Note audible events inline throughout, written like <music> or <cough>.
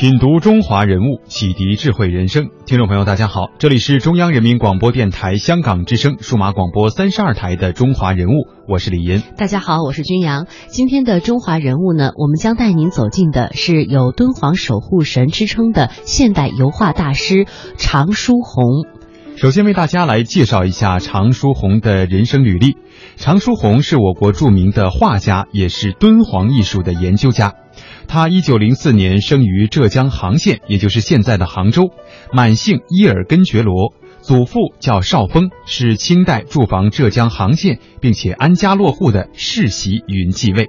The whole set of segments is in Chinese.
品读中华人物，启迪智慧人生。听众朋友，大家好，这里是中央人民广播电台香港之声数码广播三十二台的《中华人物》，我是李岩。大家好，我是君阳。今天的中华人物呢，我们将带您走进的是有“敦煌守护神”之称的现代油画大师常书鸿。首先为大家来介绍一下常书鸿的人生履历。常书鸿是我国著名的画家，也是敦煌艺术的研究家。他一九零四年生于浙江杭县，也就是现在的杭州，满姓伊尔根觉罗，祖父叫邵峰，是清代驻防浙江杭县并且安家落户的世袭云继位。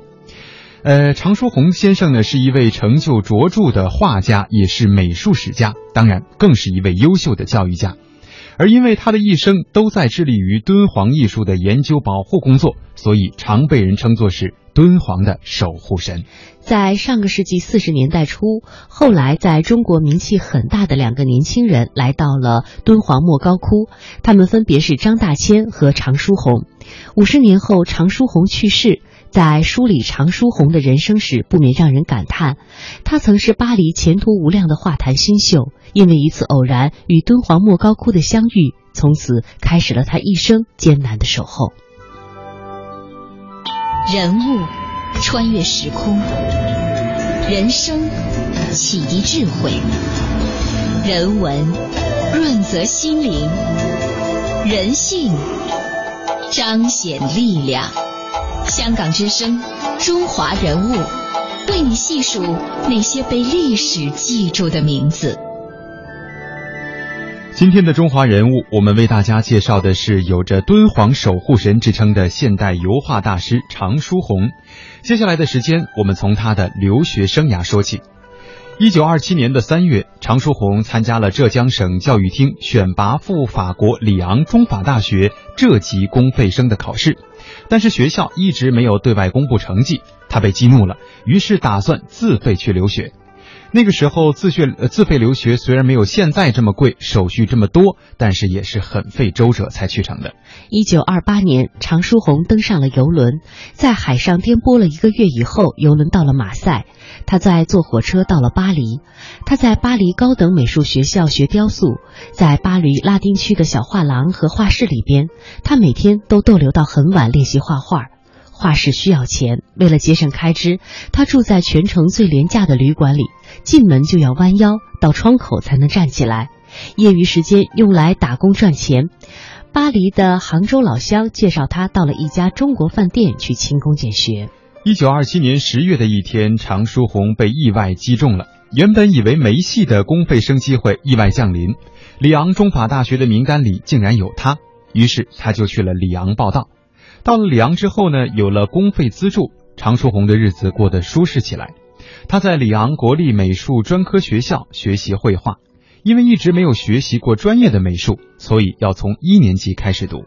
呃，常书鸿先生呢是一位成就卓著的画家，也是美术史家，当然更是一位优秀的教育家。而因为他的一生都在致力于敦煌艺术的研究保护工作，所以常被人称作是敦煌的守护神。在上个世纪四十年代初，后来在中国名气很大的两个年轻人来到了敦煌莫高窟，他们分别是张大千和常书鸿。五十年后，常书鸿去世。在梳理常书鸿的人生时，不免让人感叹，他曾是巴黎前途无量的画坛新秀，因为一次偶然与敦煌莫高窟的相遇，从此开始了他一生艰难的守候。人物穿越时空，人生启迪智慧，人文润泽心灵，人性彰显力量。香港之声，中华人物，为你细数那些被历史记住的名字。今天的中华人物，我们为大家介绍的是有着“敦煌守护神”之称的现代油画大师常书鸿。接下来的时间，我们从他的留学生涯说起。一九二七年的三月，常书鸿参加了浙江省教育厅选拔赴法国里昂中法大学浙籍公费生的考试。但是学校一直没有对外公布成绩，他被激怒了，于是打算自费去留学。那个时候自学自费留学虽然没有现在这么贵，手续这么多，但是也是很费周折才去成的。一九二八年，常书鸿登上了游轮，在海上颠簸了一个月以后，游轮到了马赛，他在坐火车到了巴黎。他在巴黎高等美术学校学雕塑，在巴黎拉丁区的小画廊和画室里边，他每天都逗留到很晚练习画画。画室需要钱，为了节省开支，他住在全城最廉价的旅馆里，进门就要弯腰到窗口才能站起来。业余时间用来打工赚钱。巴黎的杭州老乡介绍他到了一家中国饭店去勤工俭学。一九二七年十月的一天，常书鸿被意外击中了。原本以为没戏的公费生机会意外降临，里昂中法大学的名单里竟然有他，于是他就去了里昂报道。到了里昂之后呢，有了公费资助，常书鸿的日子过得舒适起来。他在里昂国立美术专科学校学习绘画，因为一直没有学习过专业的美术，所以要从一年级开始读。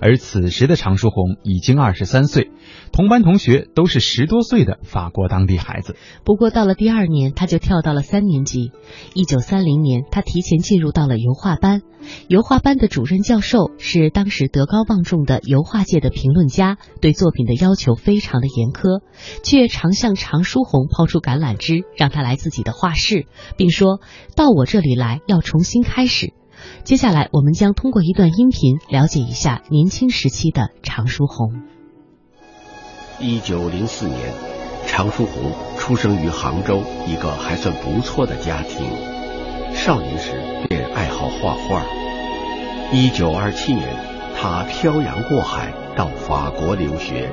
而此时的常书鸿已经二十三岁，同班同学都是十多岁的法国当地孩子。不过到了第二年，他就跳到了三年级。一九三零年，他提前进入到了油画班。油画班的主任教授是当时德高望重的油画界的评论家，对作品的要求非常的严苛，却常向常书鸿抛出橄榄枝，让他来自己的画室，并说到我这里来要重新开始。接下来，我们将通过一段音频了解一下年轻时期的常书鸿。一九零四年，常书鸿出生于杭州一个还算不错的家庭，少年时便爱好画画。一九二七年，他漂洋过海到法国留学。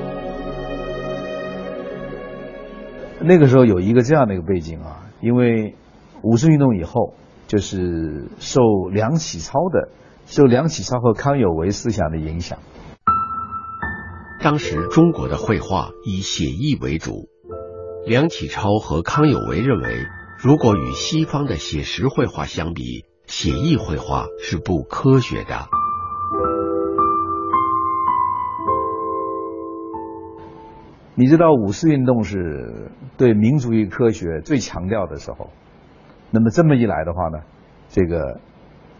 那个时候有一个这样的一个背景啊，因为五四运动以后。就是受梁启超的，受梁启超和康有为思想的影响。当时中国的绘画以写意为主，梁启超和康有为认为如果与西方的写实绘画相比，写意绘画是不科学的。你知道五四运动是对民族与科学最强调的时候，那么这么一来的话呢，这个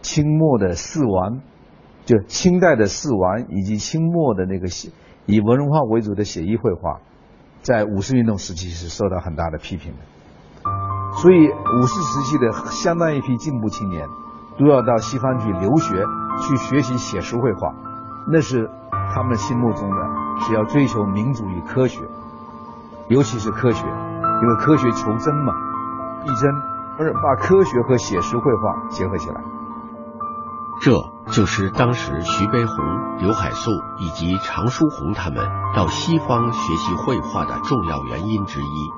清末的四王，就清代的四王以及清末的那个写以文化为主的写意绘画，在五四运动时期是受到很大的批评的。所以五四时期的相当一批进步青年都要到西方去留学，去学习写实绘画，那是他们心目中的。是要追求民主与科学，尤其是科学，因为科学求真嘛，逼真，而把科学和写实绘画结合起来，这就是当时徐悲鸿、刘海粟以及常书鸿他们到西方学习绘画的重要原因之一。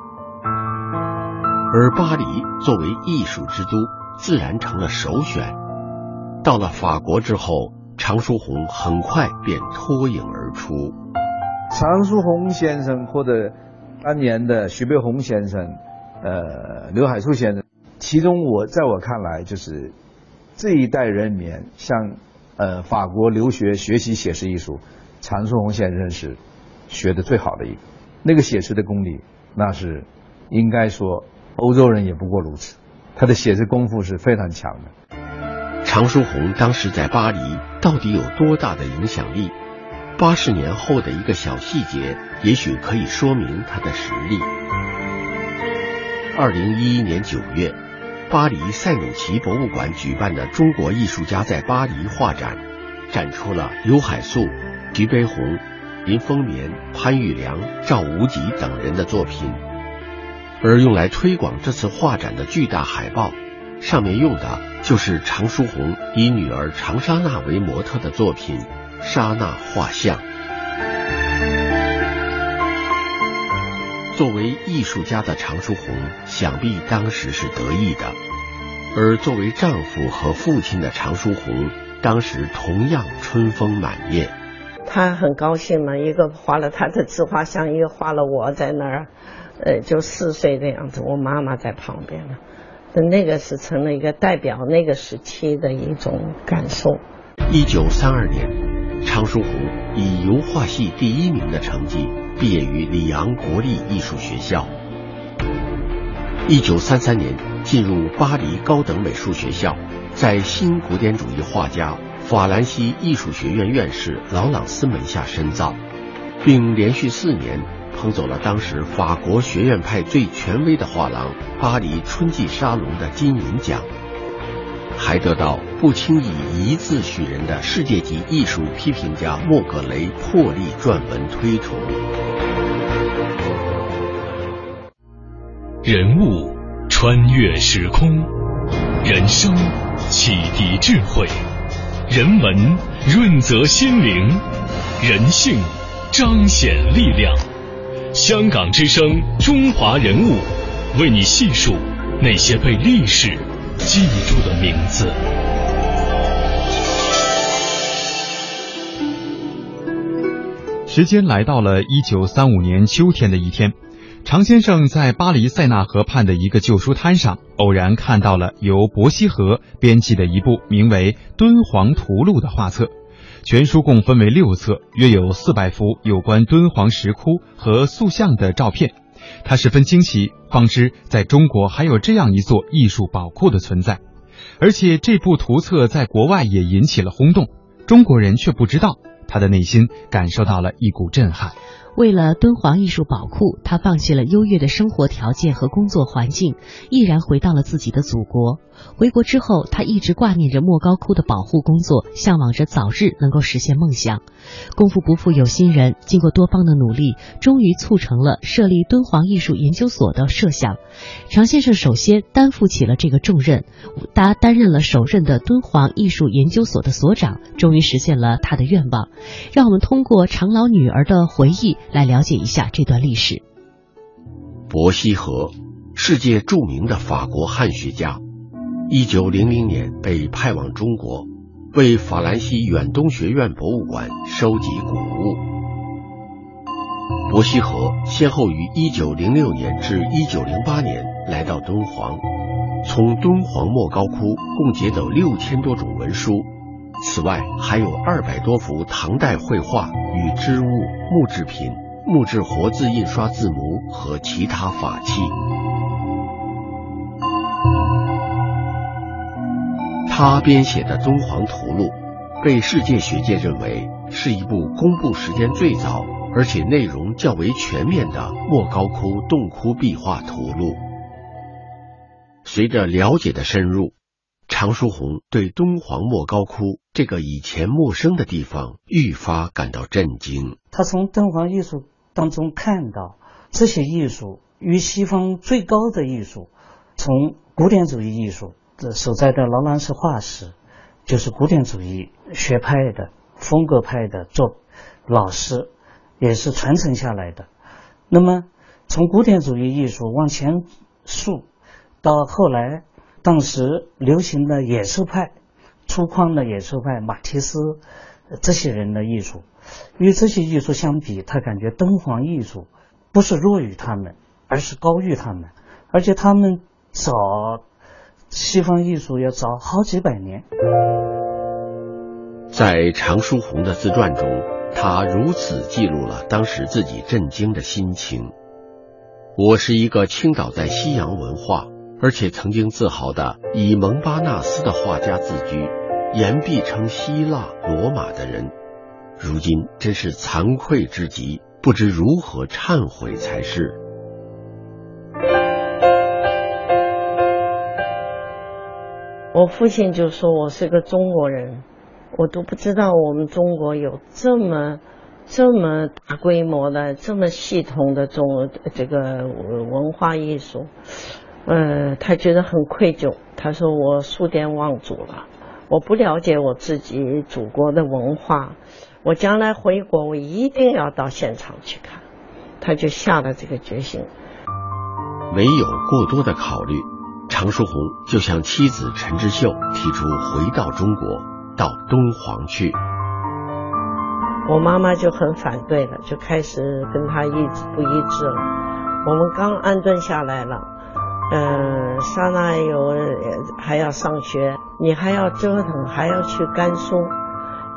而巴黎作为艺术之都，自然成了首选。到了法国之后，常书鸿很快便脱颖而出。常书鸿先生或者当年的徐悲鸿先生，呃，刘海粟先生，其中我在我看来，就是这一代人里面，像呃法国留学学习写实艺术，常书鸿先生是学的最好的一个。那个写实的功力，那是应该说欧洲人也不过如此。他的写实功夫是非常强的。常书鸿当时在巴黎到底有多大的影响力？八十年后的一个小细节，也许可以说明他的实力。二零一一年九月，巴黎塞努奇博物馆举办的“中国艺术家在巴黎”画展，展出了刘海粟、徐悲鸿、林风眠、潘玉良、赵无极等人的作品。而用来推广这次画展的巨大海报，上面用的就是常书鸿以女儿长沙娜为模特的作品。莎娜画像。艺术家的常书鸿，想必当时是得意的；而作为丈夫和父亲的常书鸿，当时同样春风满面。他很高兴嘛，一个画了他的自画像，一个画了我在那儿，呃，就四岁的样子，我妈妈在旁边呢。那个是成了一个代表那个时期的一种感受。一九三二年。常书鸿以油画系第一名的成绩毕业于里昂国立艺术学校。一九三三年进入巴黎高等美术学校，在新古典主义画家法兰西艺术学院院士劳朗斯门下深造，并连续四年捧走了当时法国学院派最权威的画廊巴黎春季沙龙的金银奖。还得到不轻易一字许人的世界级艺术批评家莫格雷破例撰文推崇。人物穿越时空，人生启迪智慧，人文润泽心灵，人性彰显力量。香港之声，中华人物，为你细数那些被历史。记住的名字。时间来到了一九三五年秋天的一天，常先生在巴黎塞纳河畔的一个旧书摊上，偶然看到了由伯希和编辑的一部名为《敦煌图录》的画册。全书共分为六册，约有四百幅有关敦煌石窟和塑像的照片。他十分惊奇，方知在中国还有这样一座艺术宝库的存在，而且这部图册在国外也引起了轰动，中国人却不知道。他的内心感受到了一股震撼。为了敦煌艺术宝库，他放弃了优越的生活条件和工作环境，毅然回到了自己的祖国。回国之后，他一直挂念着莫高窟的保护工作，向往着早日能够实现梦想。功夫不负有心人，经过多方的努力，终于促成了设立敦煌艺术研究所的设想。常先生首先担负起了这个重任，他担任了首任的敦煌艺术研究所的所长，终于实现了他的愿望。让我们通过常老女儿的回忆。来了解一下这段历史。伯希和，世界著名的法国汉学家，一九零零年被派往中国，为法兰西远东学院博物馆收集古物。伯希和先后于一九零六年至一九零八年来到敦煌，从敦煌莫高窟共劫走六千多种文书，此外还有二百多幅唐代绘画与织物、木制品、木质活字印刷字模和其他法器。他编写的《敦煌图录》被世界学界认为是一部公布时间最早，而且内容较为全面的莫高窟洞窟壁画图录。随着了解的深入，常书鸿对敦煌莫高窟这个以前陌生的地方愈发感到震惊。他从敦煌艺术当中看到，这些艺术与西方最高的艺术，从古典主义艺术的。所在的劳兰斯画室，就是古典主义学派的风格派的做老师，也是传承下来的。那么从古典主义艺术往前溯，到后来当时流行的野兽派、粗犷的野兽派，马蒂斯这些人的艺术，与这些艺术相比，他感觉敦煌艺术不是弱于他们，而是高于他们，而且他们早。西方艺术要早好几百年。在常书鸿的自传中，他如此记录了当时自己震惊的心情：“我是一个倾倒在西洋文化，而且曾经自豪的以蒙巴纳斯的画家自居，言必称希腊罗马的人，如今真是惭愧之极，不知如何忏悔才是。”我父亲就说我是个中国人，我都不知道我们中国有这么这么大规模的、这么系统的中这个文化艺术。呃，他觉得很愧疚，他说我数典忘祖了，我不了解我自己祖国的文化，我将来回国我一定要到现场去看，他就下了这个决心。没有过多的考虑。常书鸿就向妻子陈之秀提出回到中国，到敦煌去。我妈妈就很反对了，就开始跟他一致不一致了。我们刚安顿下来了，嗯，莎娜有还要上学，你还要折腾，还要去甘肃。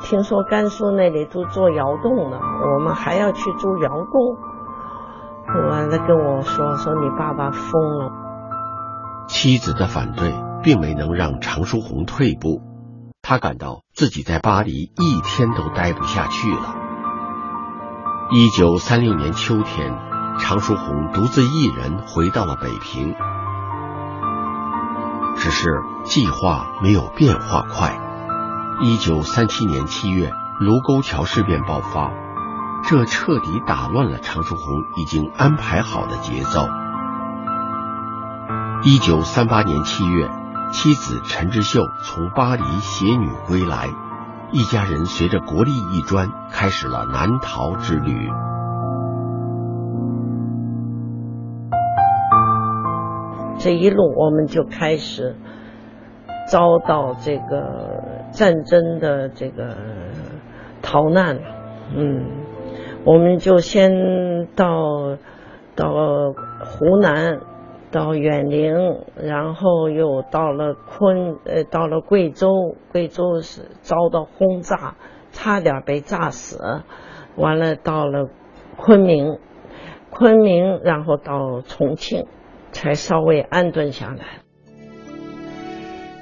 听说甘肃那里都做窑洞了，我们还要去住窑洞。完了跟我说说你爸爸疯了。妻子的反对并没能让常书鸿退步，他感到自己在巴黎一天都待不下去了。一九三六年秋天，常书鸿独自一人回到了北平，只是计划没有变化快。一九三七年七月，卢沟桥事变爆发，这彻底打乱了常书鸿已经安排好的节奏。一九三八年七月，妻子陈之秀从巴黎携女归来，一家人随着国立艺专开始了南逃之旅。这一路我们就开始遭到这个战争的这个逃难了。嗯，我们就先到到湖南。到远陵，然后又到了昆，呃，到了贵州，贵州是遭到轰炸，差点被炸死。完了，到了昆明，昆明，然后到重庆，才稍微安顿下来。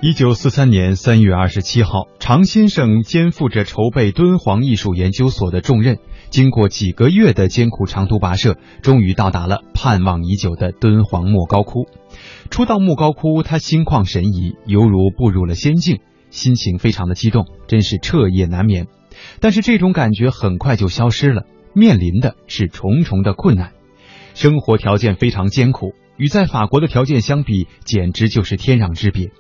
一九四三年三月二十七号，常先生肩负着筹备敦煌艺术研究所的重任。经过几个月的艰苦长途跋涉，终于到达了盼望已久的敦煌莫高窟。初到莫高窟，他心旷神怡，犹如步入了仙境，心情非常的激动，真是彻夜难眠。但是这种感觉很快就消失了，面临的是重重的困难，生活条件非常艰苦，与在法国的条件相比，简直就是天壤之别。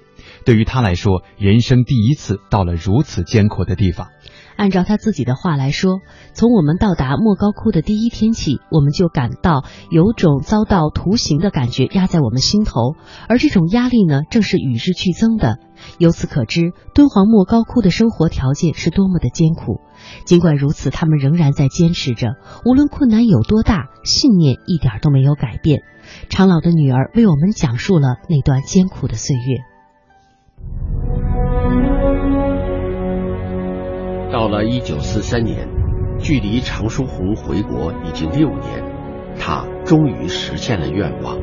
对于他来说，人生第一次到了如此艰苦的地方。按照他自己的话来说，从我们到达莫高窟的第一天起，我们就感到有种遭到徒刑的感觉压在我们心头，而这种压力呢，正是与日俱增的。由此可知，敦煌莫高窟的生活条件是多么的艰苦。尽管如此，他们仍然在坚持着，无论困难有多大，信念一点都没有改变。常老的女儿为我们讲述了那段艰苦的岁月。到了一九四三年，距离常书鸿回国已经六年，他终于实现了愿望。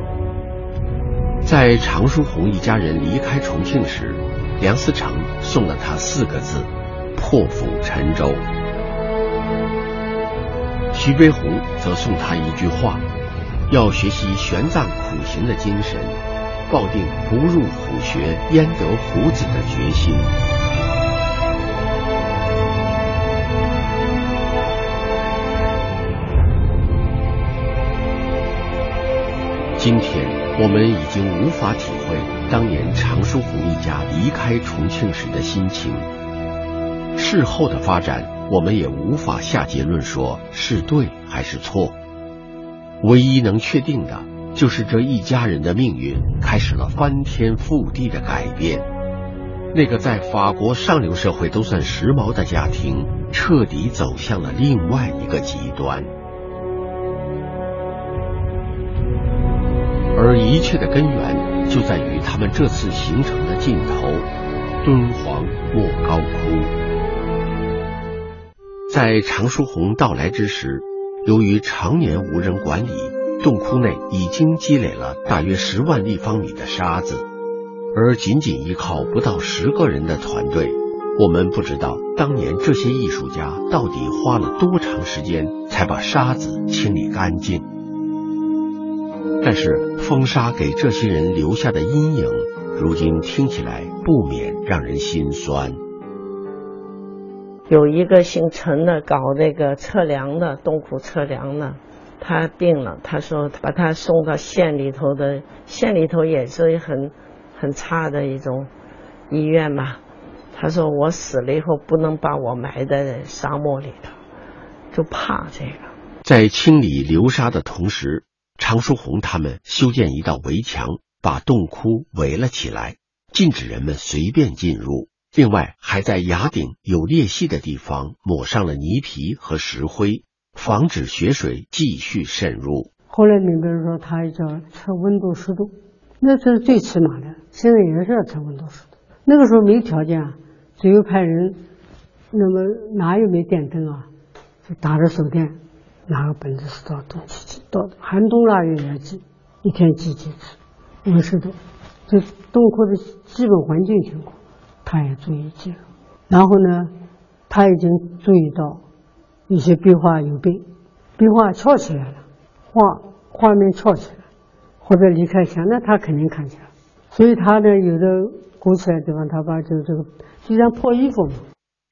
在常书鸿一家人离开重庆时，梁思成送了他四个字：“破釜沉舟。”徐悲鸿则送他一句话：“要学习玄奘苦行的精神，抱定不入虎穴焉得虎子的决心。”今天我们已经无法体会当年常书鸿一家离开重庆时的心情。事后的发展，我们也无法下结论说是对还是错。唯一能确定的，就是这一家人的命运开始了翻天覆地的改变。那个在法国上流社会都算时髦的家庭，彻底走向了另外一个极端。而一切的根源就在于他们这次行程的尽头——敦煌莫高窟。在常书鸿到来之时，由于常年无人管理，洞窟内已经积累了大约十万立方米的沙子，而仅仅依靠不到十个人的团队，我们不知道当年这些艺术家到底花了多长时间才把沙子清理干净。但是风沙给这些人留下的阴影，如今听起来不免让人心酸。有一个姓陈的搞那个测量的洞窟测量的，他病了，他说把他送到县里头的，县里头也是很很差的一种医院嘛。他说我死了以后不能把我埋在沙漠里头，就怕这个。在清理流沙的同时。常书鸿他们修建一道围墙，把洞窟围了起来，禁止人们随便进入。另外，还在崖顶有裂隙的地方抹上了泥皮和石灰，防止雪水继续渗入。后来明白说，他叫测温度湿度，那是最起码的。现在也是要测温度湿度。那个时候没条件啊，只有派人，那么哪有没电灯啊？就打着手电。拿个本子是到冬季记，到寒冬腊月也记，一天记几次，温湿度，这洞窟的基本环境情况，他也注意记录。然后呢，他已经注意到一些壁画有病，壁画翘起来了，画画面翘起来，或者离开墙，那他肯定看见了。所以他呢有的鼓起来地方，他把就这个就像破衣服嘛，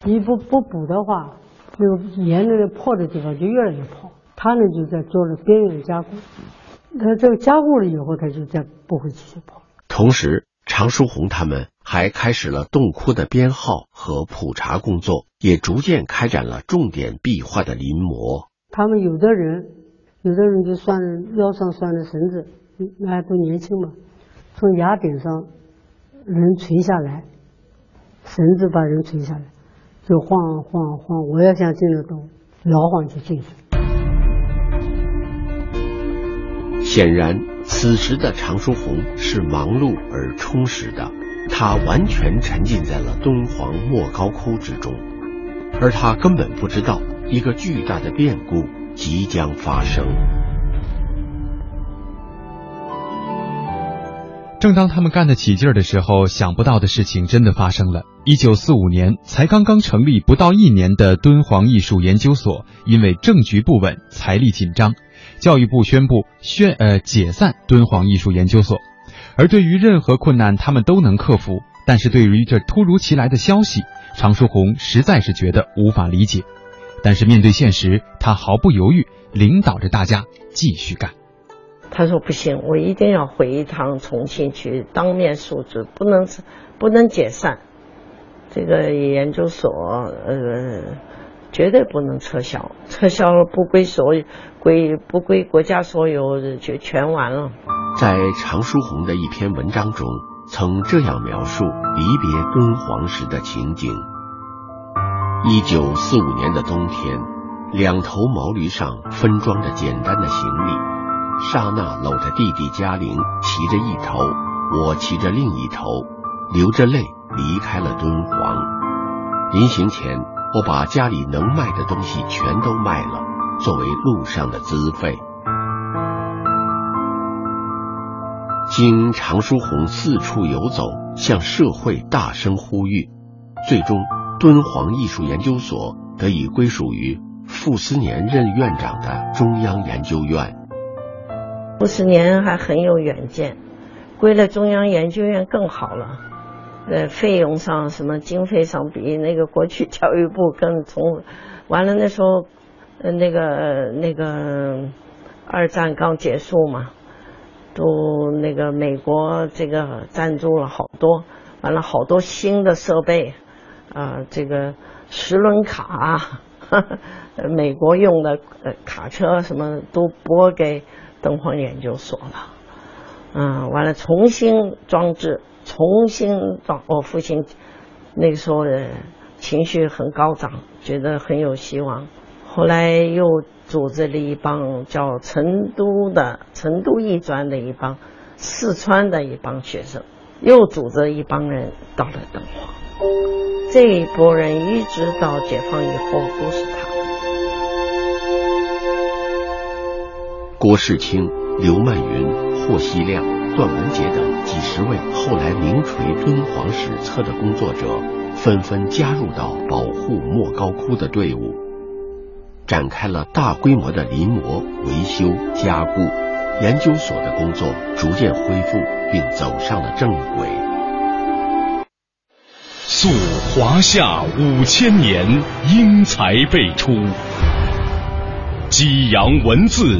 衣服不补的话。就沿着破的地方就越来越破，他呢就在做了边缘加固，他这个加固了以后，他就再不会继续破。同时，常书鸿他们还开始了洞窟的编号和普查工作，也逐渐开展了重点壁画的临摹。他们有的人，有的人就拴腰上拴着绳子，那都年轻嘛，从崖顶上人垂下来，绳子把人垂下来。就晃晃晃，我要想进得动，摇晃就进去。显然，此时的常书鸿是忙碌而充实的，他完全沉浸在了敦煌莫高窟之中，而他根本不知道一个巨大的变故即将发生。正当他们干得起劲儿的时候，想不到的事情真的发生了。一九四五年，才刚刚成立不到一年的敦煌艺术研究所，因为政局不稳、财力紧张，教育部宣布宣呃解散敦煌艺术研究所。而对于任何困难，他们都能克服。但是对于这突如其来的消息，常书鸿实在是觉得无法理解。但是面对现实，他毫不犹豫，领导着大家继续干。他说：“不行，我一定要回一趟重庆去当面述职，不能不能解散。”这个研究所呃绝对不能撤销，撤销了不归所归不归国家所有就全完了。在常书鸿的一篇文章中，曾这样描述离别敦煌时的情景：一九四五年的冬天，两头毛驴上分装着简单的行李，刹那搂着弟弟嘉玲，骑着一头，我骑着另一头，流着泪离开了敦煌。临行前，我把家里能卖的东西全都卖了，作为路上的资费。经常书鸿四处游走，向社会大声呼吁，最终敦煌艺术研究所得以归属于傅斯年任院长的中央研究院。傅斯年还很有远见，归了中央研究院更好了。呃，费用上什么经费上比那个过去 <laughs> 教育部更从，完了那时候，呃那个那个二战刚结束嘛。都那个美国这个赞助了好多，完了好多新的设备，啊，这个十轮卡，<laughs> 美国用的卡车什么都拨给敦煌研究所了，嗯，完了重新装置，重新装。我父亲那个时候的情绪很高涨，觉得很有希望，后来又。组织了一帮叫成都的成都艺专的一帮，四川的一帮学生，又组织一帮人到了敦煌。这一波人一直到解放以后都是他。郭世清、刘曼云、霍希亮、段文杰等几十位后来名垂敦煌史册的工作者，纷纷加入到保护莫高窟的队伍。展开了大规模的临摹、维修、加固，研究所的工作逐渐恢复，并走上了正轨。溯华夏五千年，英才辈出；激扬文字，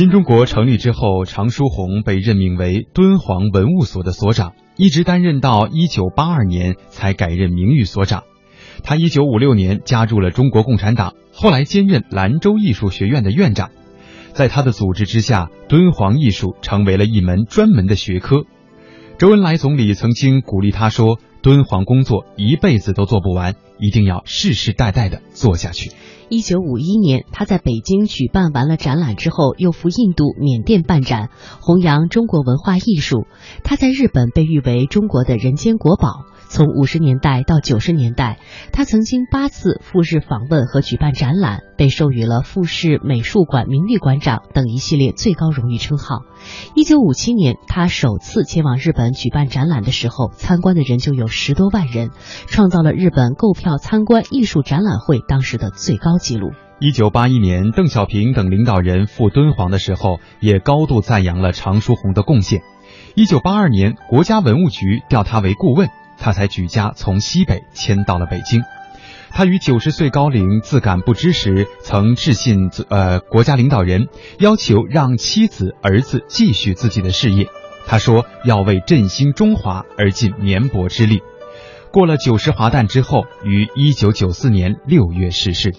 新中国成立之后，常书鸿被任命为敦煌文物所的所长，一直担任到一九八二年才改任名誉所长。他一九五六年加入了中国共产党。后来兼任兰州艺术学院的院长，在他的组织之下，敦煌艺术成为了一门专门的学科。周恩来总理曾经鼓励他说：“敦煌工作一辈子都做不完，一定要世世代代的做下去。”一九五一年，他在北京举办完了展览之后，又赴印度、缅甸办展，弘扬中国文化艺术。他在日本被誉为中国的人间国宝。从五十年代到九十年代，他曾经八次赴日访问和举办展览，被授予了富士美术馆名誉馆长等一系列最高荣誉称号。一九五七年，他首次前往日本举办展览的时候，参观的人就有十多万人，创造了日本购票参观艺术展览会当时的最高纪录。一九八一年，邓小平等领导人赴敦煌的时候，也高度赞扬了常书鸿的贡献。一九八二年，国家文物局调他为顾问。他才举家从西北迁到了北京。他于九十岁高龄自感不知时，曾致信呃国家领导人，要求让妻子儿子继续自己的事业。他说要为振兴中华而尽绵薄之力。过了九十华诞之后，于一九九四年六月逝世。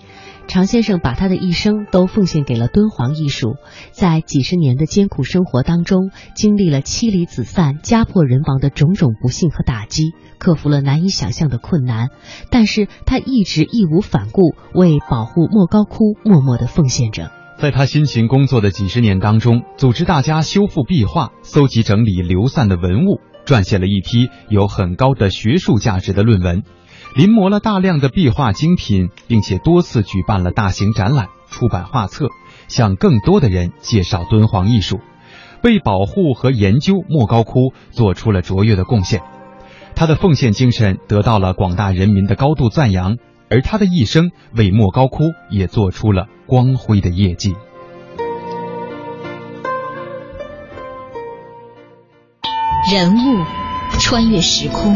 常先生把他的一生都奉献给了敦煌艺术，在几十年的艰苦生活当中，经历了妻离子散、家破人亡的种种不幸和打击，克服了难以想象的困难，但是他一直义无反顾，为保护莫高窟默默的奉献着。在他辛勤工作的几十年当中，组织大家修复壁画，搜集整理流散的文物，撰写了一批有很高的学术价值的论文。临摹了大量的壁画精品，并且多次举办了大型展览，出版画册，向更多的人介绍敦煌艺术，为保护和研究莫高窟做出了卓越的贡献。他的奉献精神得到了广大人民的高度赞扬。而他的一生为莫高窟也做出了光辉的业绩。人物穿越时空，